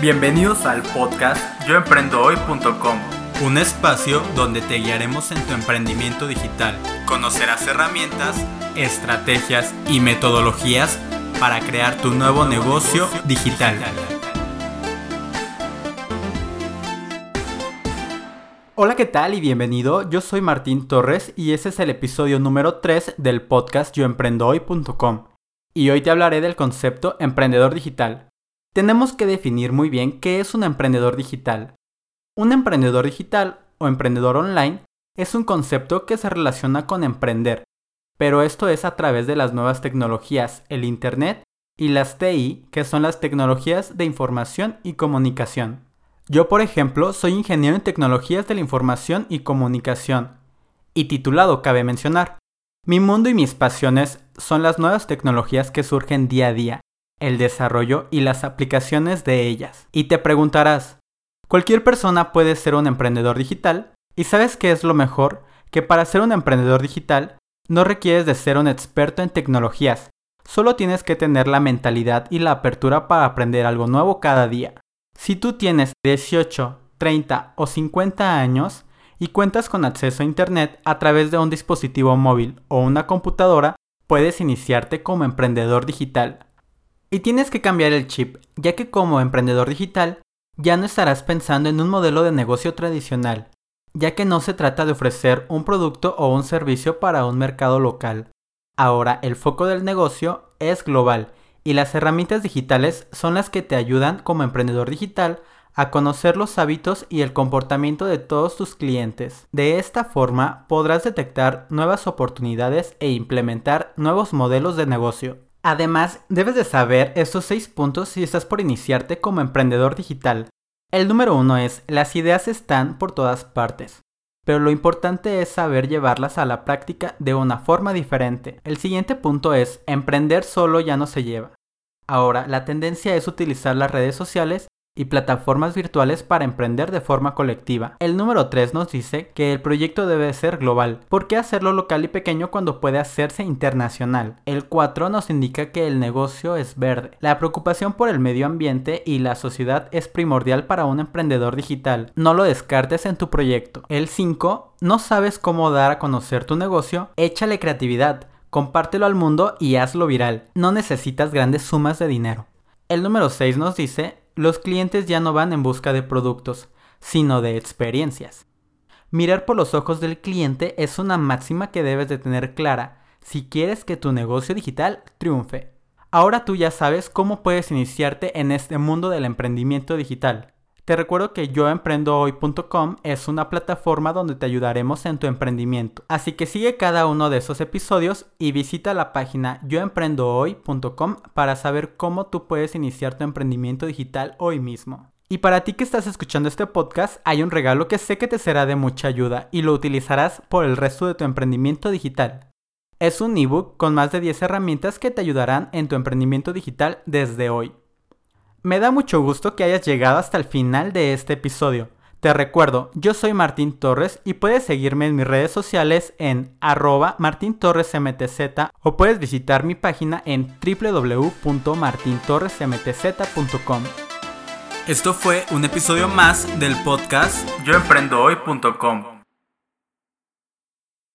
Bienvenidos al podcast yoemprendohoy.com, un espacio donde te guiaremos en tu emprendimiento digital. Conocerás herramientas, estrategias y metodologías para crear tu nuevo negocio digital. Hola, ¿qué tal y bienvenido? Yo soy Martín Torres y ese es el episodio número 3 del podcast yoemprendohoy.com. Y hoy te hablaré del concepto emprendedor digital tenemos que definir muy bien qué es un emprendedor digital. Un emprendedor digital o emprendedor online es un concepto que se relaciona con emprender, pero esto es a través de las nuevas tecnologías, el Internet y las TI, que son las tecnologías de información y comunicación. Yo, por ejemplo, soy ingeniero en tecnologías de la información y comunicación, y titulado cabe mencionar. Mi mundo y mis pasiones son las nuevas tecnologías que surgen día a día, el desarrollo y las aplicaciones de ellas. Y te preguntarás, ¿cualquier persona puede ser un emprendedor digital? ¿Y sabes qué es lo mejor? Que para ser un emprendedor digital no requieres de ser un experto en tecnologías, solo tienes que tener la mentalidad y la apertura para aprender algo nuevo cada día. Si tú tienes 18, 30 o 50 años y cuentas con acceso a Internet a través de un dispositivo móvil o una computadora, puedes iniciarte como emprendedor digital y tienes que cambiar el chip, ya que como emprendedor digital ya no estarás pensando en un modelo de negocio tradicional, ya que no se trata de ofrecer un producto o un servicio para un mercado local. Ahora el foco del negocio es global y las herramientas digitales son las que te ayudan como emprendedor digital a conocer los hábitos y el comportamiento de todos tus clientes. De esta forma podrás detectar nuevas oportunidades e implementar nuevos modelos de negocio. Además, debes de saber estos seis puntos si estás por iniciarte como emprendedor digital. El número uno es, las ideas están por todas partes, pero lo importante es saber llevarlas a la práctica de una forma diferente. El siguiente punto es, emprender solo ya no se lleva. Ahora, la tendencia es utilizar las redes sociales y plataformas virtuales para emprender de forma colectiva. El número 3 nos dice que el proyecto debe ser global. ¿Por qué hacerlo local y pequeño cuando puede hacerse internacional? El 4 nos indica que el negocio es verde. La preocupación por el medio ambiente y la sociedad es primordial para un emprendedor digital. No lo descartes en tu proyecto. El 5 no sabes cómo dar a conocer tu negocio, échale creatividad, compártelo al mundo y hazlo viral. No necesitas grandes sumas de dinero. El número 6 nos dice los clientes ya no van en busca de productos, sino de experiencias. Mirar por los ojos del cliente es una máxima que debes de tener clara si quieres que tu negocio digital triunfe. Ahora tú ya sabes cómo puedes iniciarte en este mundo del emprendimiento digital. Te recuerdo que yoemprendohoy.com es una plataforma donde te ayudaremos en tu emprendimiento. Así que sigue cada uno de esos episodios y visita la página yoemprendohoy.com para saber cómo tú puedes iniciar tu emprendimiento digital hoy mismo. Y para ti que estás escuchando este podcast, hay un regalo que sé que te será de mucha ayuda y lo utilizarás por el resto de tu emprendimiento digital. Es un ebook con más de 10 herramientas que te ayudarán en tu emprendimiento digital desde hoy. Me da mucho gusto que hayas llegado hasta el final de este episodio. Te recuerdo, yo soy Martín Torres y puedes seguirme en mis redes sociales en arroba martintorresmtz o puedes visitar mi página en www.martintorresmtz.com. Esto fue un episodio más del podcast yoemprendohoy.com.